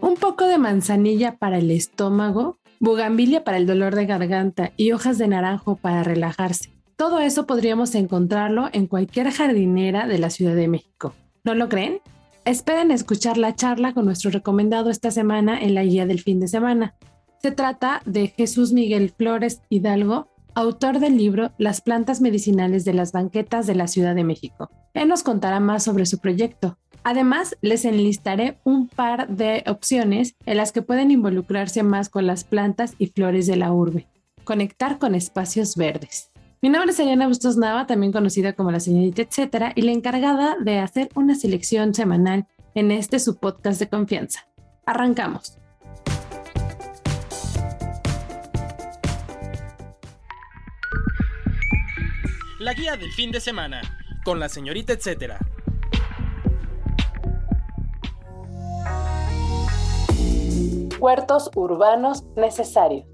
Un poco de manzanilla para el estómago, bugambilia para el dolor de garganta y hojas de naranjo para relajarse. Todo eso podríamos encontrarlo en cualquier jardinera de la Ciudad de México. ¿No lo creen? Esperen escuchar la charla con nuestro recomendado esta semana en la guía del fin de semana. Se trata de Jesús Miguel Flores Hidalgo, autor del libro Las plantas medicinales de las banquetas de la Ciudad de México. Él nos contará más sobre su proyecto. Además, les enlistaré un par de opciones en las que pueden involucrarse más con las plantas y flores de la urbe. Conectar con espacios verdes. Mi nombre es Ariana Bustos Nava, también conocida como la señorita etcétera, y la encargada de hacer una selección semanal en este su podcast de confianza. Arrancamos. La guía del fin de semana, con la señorita etcétera. Huertos urbanos necesarios.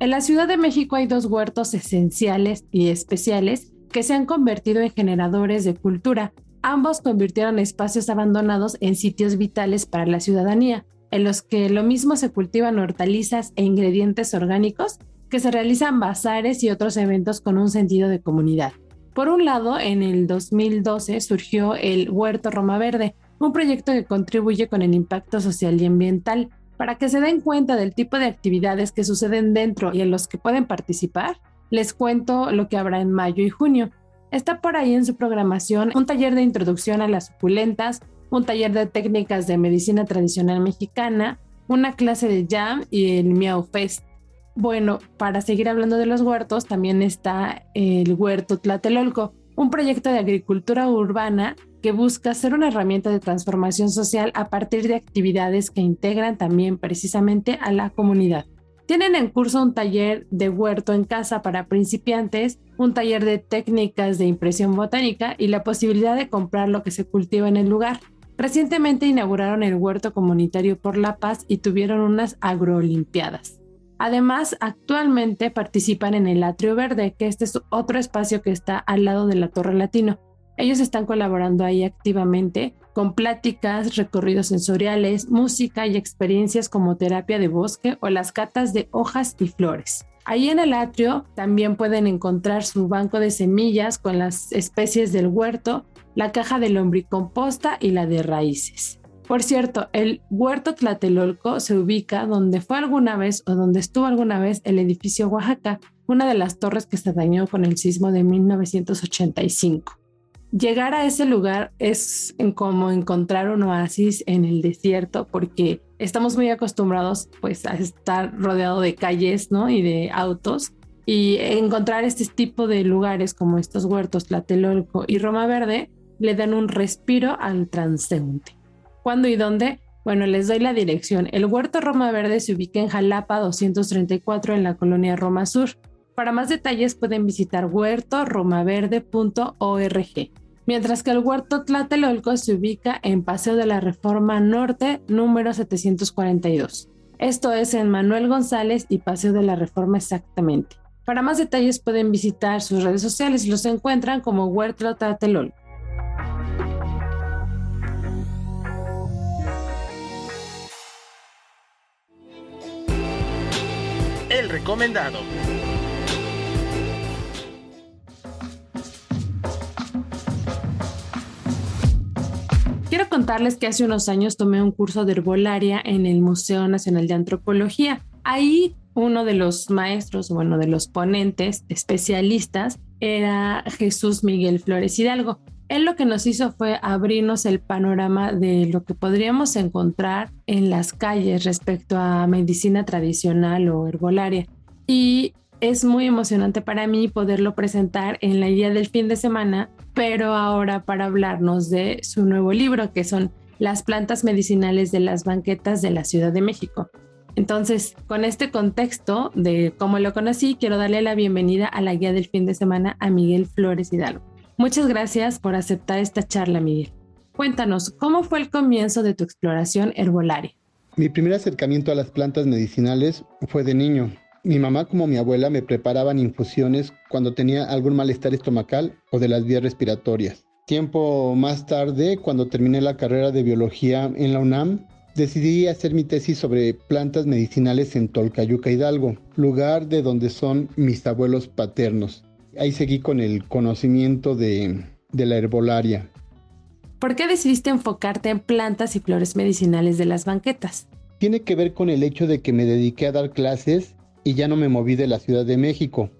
En la Ciudad de México hay dos huertos esenciales y especiales que se han convertido en generadores de cultura. Ambos convirtieron espacios abandonados en sitios vitales para la ciudadanía, en los que lo mismo se cultivan hortalizas e ingredientes orgánicos, que se realizan bazares y otros eventos con un sentido de comunidad. Por un lado, en el 2012 surgió el Huerto Roma Verde, un proyecto que contribuye con el impacto social y ambiental. Para que se den cuenta del tipo de actividades que suceden dentro y en los que pueden participar, les cuento lo que habrá en mayo y junio. Está por ahí en su programación un taller de introducción a las suculentas, un taller de técnicas de medicina tradicional mexicana, una clase de jam y el Miau Fest. Bueno, para seguir hablando de los huertos, también está el Huerto Tlatelolco, un proyecto de agricultura urbana que busca ser una herramienta de transformación social a partir de actividades que integran también precisamente a la comunidad. Tienen en curso un taller de huerto en casa para principiantes, un taller de técnicas de impresión botánica y la posibilidad de comprar lo que se cultiva en el lugar. Recientemente inauguraron el huerto comunitario por la paz y tuvieron unas agrolimpiadas. Además, actualmente participan en el Atrio Verde, que este es otro espacio que está al lado de la Torre Latino. Ellos están colaborando ahí activamente con pláticas, recorridos sensoriales, música y experiencias como terapia de bosque o las catas de hojas y flores. Ahí en el atrio también pueden encontrar su banco de semillas con las especies del huerto, la caja de lombricomposta y la de raíces. Por cierto, el huerto Tlatelolco se ubica donde fue alguna vez o donde estuvo alguna vez el edificio Oaxaca, una de las torres que se dañó con el sismo de 1985 llegar a ese lugar es como encontrar un oasis en el desierto porque estamos muy acostumbrados pues a estar rodeado de calles, ¿no? Y de autos y encontrar este tipo de lugares como estos huertos Tlatelolco y Roma Verde le dan un respiro al transeúnte. ¿Cuándo y dónde? Bueno, les doy la dirección. El huerto Roma Verde se ubica en Jalapa 234 en la colonia Roma Sur. Para más detalles pueden visitar huertoromaverde.org mientras que el huerto Tlatelolco se ubica en Paseo de la Reforma Norte, número 742. Esto es en Manuel González y Paseo de la Reforma exactamente. Para más detalles pueden visitar sus redes sociales y los encuentran como Huerto Tlatelolco. Recomendado. Quiero contarles que hace unos años tomé un curso de herbolaria en el Museo Nacional de Antropología. Ahí uno de los maestros, bueno, de los ponentes especialistas era Jesús Miguel Flores Hidalgo. Él lo que nos hizo fue abrirnos el panorama de lo que podríamos encontrar en las calles respecto a medicina tradicional o herbolaria. Y es muy emocionante para mí poderlo presentar en la guía del fin de semana, pero ahora para hablarnos de su nuevo libro, que son las plantas medicinales de las banquetas de la Ciudad de México. Entonces, con este contexto de cómo lo conocí, quiero darle la bienvenida a la guía del fin de semana a Miguel Flores Hidalgo. Muchas gracias por aceptar esta charla, Miguel. Cuéntanos, ¿cómo fue el comienzo de tu exploración herbolaria? Mi primer acercamiento a las plantas medicinales fue de niño. Mi mamá como mi abuela me preparaban infusiones cuando tenía algún malestar estomacal o de las vías respiratorias. Tiempo más tarde, cuando terminé la carrera de biología en la UNAM, decidí hacer mi tesis sobre plantas medicinales en Tolcayuca Hidalgo, lugar de donde son mis abuelos paternos. Ahí seguí con el conocimiento de, de la herbolaria. ¿Por qué decidiste enfocarte en plantas y flores medicinales de las banquetas? Tiene que ver con el hecho de que me dediqué a dar clases y ya no me moví de la Ciudad de México.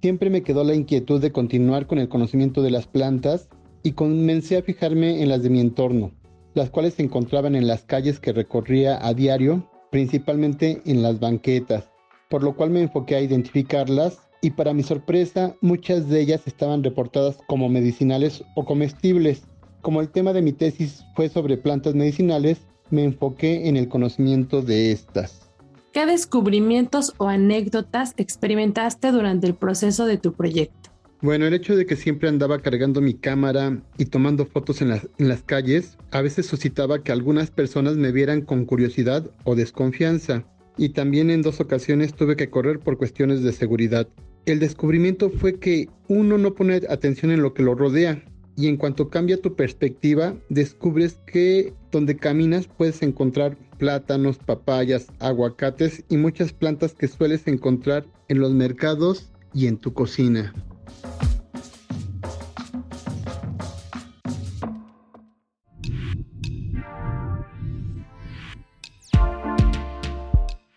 Siempre me quedó la inquietud de continuar con el conocimiento de las plantas y comencé a fijarme en las de mi entorno, las cuales se encontraban en las calles que recorría a diario, principalmente en las banquetas, por lo cual me enfoqué a identificarlas y para mi sorpresa muchas de ellas estaban reportadas como medicinales o comestibles. Como el tema de mi tesis fue sobre plantas medicinales, me enfoqué en el conocimiento de estas. ¿Qué descubrimientos o anécdotas experimentaste durante el proceso de tu proyecto? Bueno, el hecho de que siempre andaba cargando mi cámara y tomando fotos en las, en las, calles, a veces suscitaba que algunas personas me vieran con curiosidad o desconfianza. Y también en dos ocasiones tuve que correr por cuestiones de seguridad. El descubrimiento fue que uno no pone atención en lo que lo rodea y en cuanto cambia tu perspectiva, descubres que donde caminas puedes encontrar plátanos, papayas, aguacates y muchas plantas que sueles encontrar en los mercados y en tu cocina.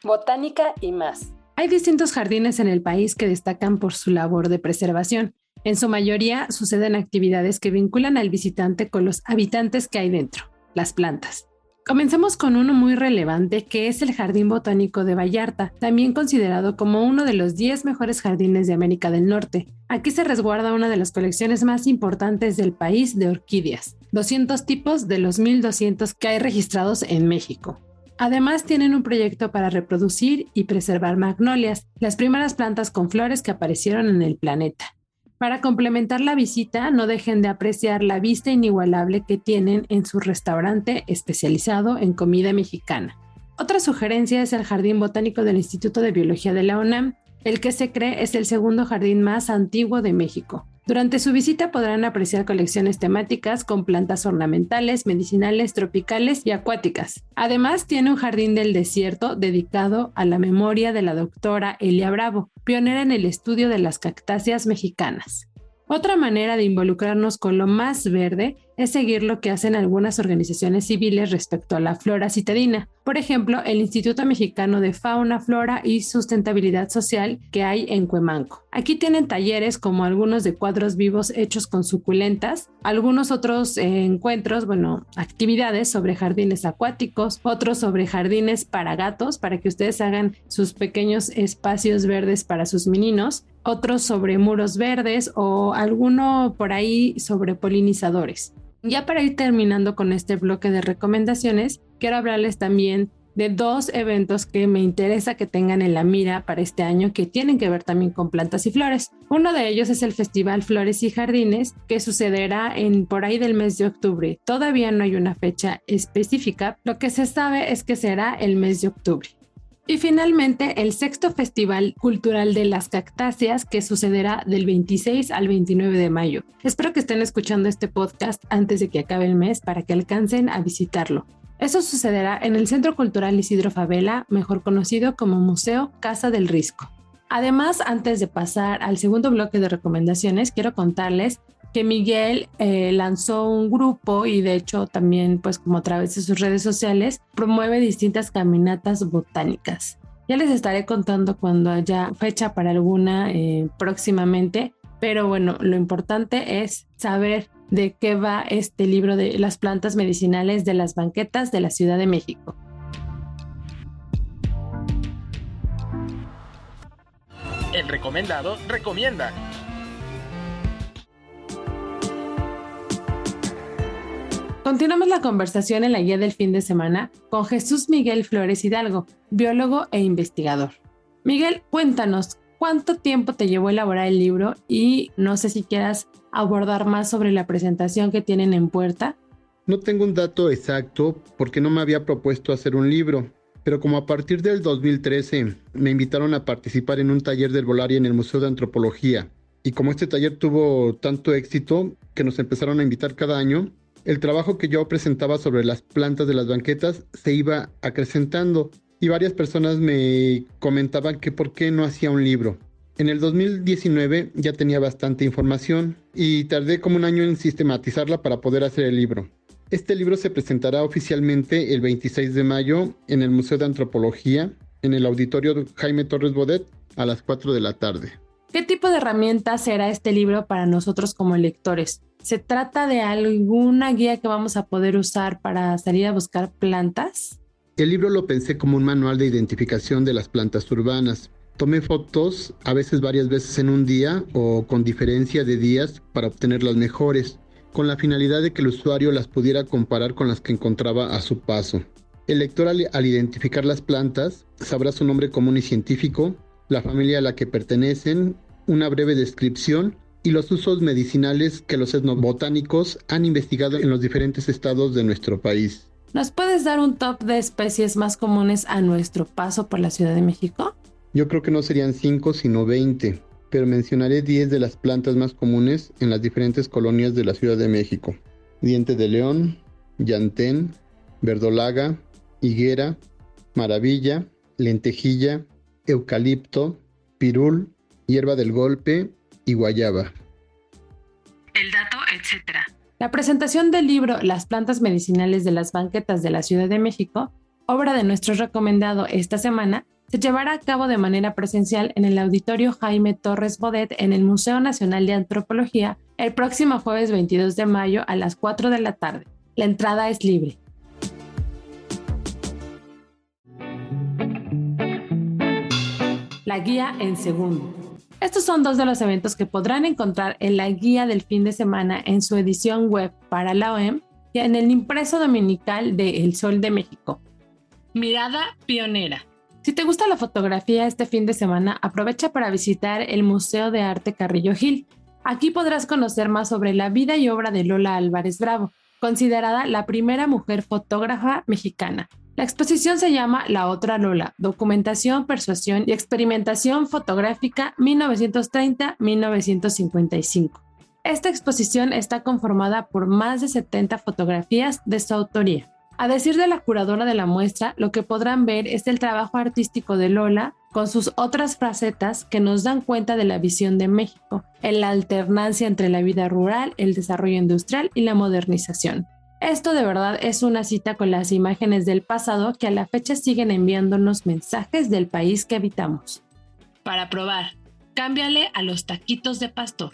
Botánica y más. Hay distintos jardines en el país que destacan por su labor de preservación. En su mayoría suceden actividades que vinculan al visitante con los habitantes que hay dentro, las plantas. Comencemos con uno muy relevante que es el Jardín Botánico de Vallarta, también considerado como uno de los 10 mejores jardines de América del Norte. Aquí se resguarda una de las colecciones más importantes del país de orquídeas, 200 tipos de los 1200 que hay registrados en México. Además, tienen un proyecto para reproducir y preservar magnolias, las primeras plantas con flores que aparecieron en el planeta. Para complementar la visita, no dejen de apreciar la vista inigualable que tienen en su restaurante especializado en comida mexicana. Otra sugerencia es el Jardín Botánico del Instituto de Biología de la UNAM, el que se cree es el segundo jardín más antiguo de México. Durante su visita podrán apreciar colecciones temáticas con plantas ornamentales, medicinales, tropicales y acuáticas. Además, tiene un jardín del desierto dedicado a la memoria de la doctora Elia Bravo, pionera en el estudio de las cactáceas mexicanas. Otra manera de involucrarnos con lo más verde es seguir lo que hacen algunas organizaciones civiles respecto a la flora citadina. Por ejemplo, el Instituto Mexicano de Fauna, Flora y Sustentabilidad Social que hay en Cuemanco. Aquí tienen talleres como algunos de cuadros vivos hechos con suculentas, algunos otros eh, encuentros, bueno, actividades sobre jardines acuáticos, otros sobre jardines para gatos, para que ustedes hagan sus pequeños espacios verdes para sus meninos otros sobre muros verdes o alguno por ahí sobre polinizadores. Ya para ir terminando con este bloque de recomendaciones, quiero hablarles también de dos eventos que me interesa que tengan en la mira para este año que tienen que ver también con plantas y flores. Uno de ellos es el Festival Flores y Jardines que sucederá en por ahí del mes de octubre. Todavía no hay una fecha específica, lo que se sabe es que será el mes de octubre. Y finalmente, el sexto Festival Cultural de las Cactáceas, que sucederá del 26 al 29 de mayo. Espero que estén escuchando este podcast antes de que acabe el mes para que alcancen a visitarlo. Eso sucederá en el Centro Cultural Isidro Favela, mejor conocido como Museo Casa del Risco. Además, antes de pasar al segundo bloque de recomendaciones, quiero contarles que Miguel eh, lanzó un grupo y de hecho también pues como a través de sus redes sociales promueve distintas caminatas botánicas. Ya les estaré contando cuando haya fecha para alguna eh, próximamente, pero bueno, lo importante es saber de qué va este libro de las plantas medicinales de las banquetas de la Ciudad de México. El recomendado recomienda. Continuamos la conversación en la guía del fin de semana con Jesús Miguel Flores Hidalgo, biólogo e investigador. Miguel, cuéntanos, ¿cuánto tiempo te llevó elaborar el libro? Y no sé si quieras abordar más sobre la presentación que tienen en puerta. No tengo un dato exacto porque no me había propuesto hacer un libro, pero como a partir del 2013 me invitaron a participar en un taller del Volari en el Museo de Antropología, y como este taller tuvo tanto éxito que nos empezaron a invitar cada año, el trabajo que yo presentaba sobre las plantas de las banquetas se iba acrecentando y varias personas me comentaban que por qué no hacía un libro. En el 2019 ya tenía bastante información y tardé como un año en sistematizarla para poder hacer el libro. Este libro se presentará oficialmente el 26 de mayo en el Museo de Antropología, en el auditorio Jaime Torres Bodet, a las 4 de la tarde. ¿Qué tipo de herramienta será este libro para nosotros como lectores? ¿Se trata de alguna guía que vamos a poder usar para salir a buscar plantas? El libro lo pensé como un manual de identificación de las plantas urbanas. Tomé fotos, a veces varias veces en un día o con diferencia de días para obtener las mejores con la finalidad de que el usuario las pudiera comparar con las que encontraba a su paso. El lector al, identificar las plantas sabrá su nombre común y científico, la familia a la que pertenecen, una breve descripción y los usos medicinales que los etnobotánicos han investigado en los diferentes estados de nuestro país. ¿Nos puedes dar un top de especies más comunes a nuestro paso por la Ciudad de México? Yo creo que no serían 5 sino 20 pero mencionaré 10 de las plantas más comunes en las diferentes colonias de la Ciudad de México. Diente de león, llantén, verdolaga, higuera, maravilla, lentejilla, eucalipto, pirul, hierba del golpe y guayaba. El dato, etc. La presentación del libro Las plantas medicinales de las banquetas de la Ciudad de México, obra de nuestro recomendado esta semana, se llevará a cabo de manera presencial en el Auditorio Jaime Torres Bodet en el Museo Nacional de Antropología el próximo jueves 22 de mayo a las 4 de la tarde. La entrada es libre. La guía en segundo. Estos son dos de los eventos que podrán encontrar en la guía del fin de semana en su edición web para la OEM y en el impreso dominical de El Sol de México. Mirada pionera. Si te gusta la fotografía este fin de semana, aprovecha para visitar el Museo de Arte Carrillo Gil. Aquí podrás conocer más sobre la vida y obra de Lola Álvarez Bravo, considerada la primera mujer fotógrafa mexicana. La exposición se llama La otra Lola, Documentación, Persuasión y Experimentación Fotográfica 1930-1955. Esta exposición está conformada por más de 70 fotografías de su autoría. A decir de la curadora de la muestra, lo que podrán ver es el trabajo artístico de Lola con sus otras facetas que nos dan cuenta de la visión de México, en la alternancia entre la vida rural, el desarrollo industrial y la modernización. Esto de verdad es una cita con las imágenes del pasado que a la fecha siguen enviándonos mensajes del país que habitamos. Para probar, cámbiale a los taquitos de pastor.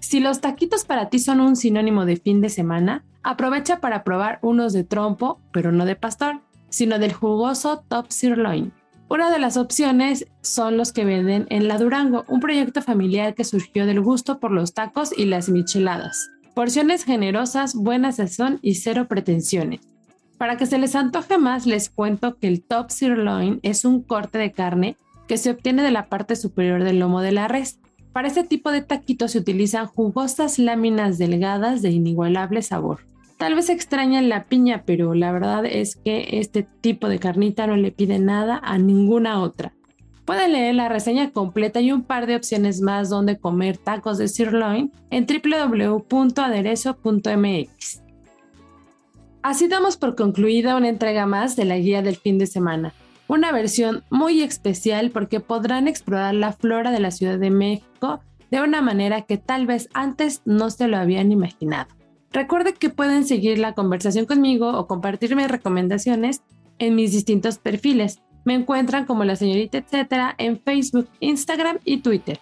Si los taquitos para ti son un sinónimo de fin de semana, aprovecha para probar unos de trompo, pero no de pastor, sino del jugoso top sirloin. Una de las opciones son los que venden en La Durango, un proyecto familiar que surgió del gusto por los tacos y las micheladas. Porciones generosas, buena sazón y cero pretensiones. Para que se les antoje más, les cuento que el top sirloin es un corte de carne que se obtiene de la parte superior del lomo de la res. Para este tipo de taquitos se utilizan jugosas láminas delgadas de inigualable sabor. Tal vez extrañan la piña, pero la verdad es que este tipo de carnita no le pide nada a ninguna otra. Pueden leer la reseña completa y un par de opciones más donde comer tacos de sirloin en www.aderezo.mx. Así damos por concluida una entrega más de la guía del fin de semana una versión muy especial porque podrán explorar la flora de la Ciudad de México de una manera que tal vez antes no se lo habían imaginado. Recuerde que pueden seguir la conversación conmigo o compartirme recomendaciones en mis distintos perfiles. Me encuentran como la señorita etcétera en Facebook, Instagram y Twitter.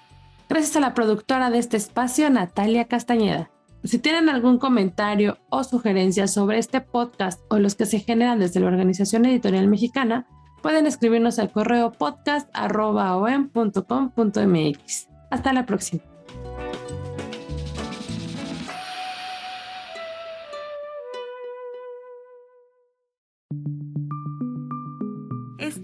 Gracias a la productora de este espacio, Natalia Castañeda. Si tienen algún comentario o sugerencia sobre este podcast o los que se generan desde la Organización Editorial Mexicana, pueden escribirnos al correo podcast.com.mx. Hasta la próxima.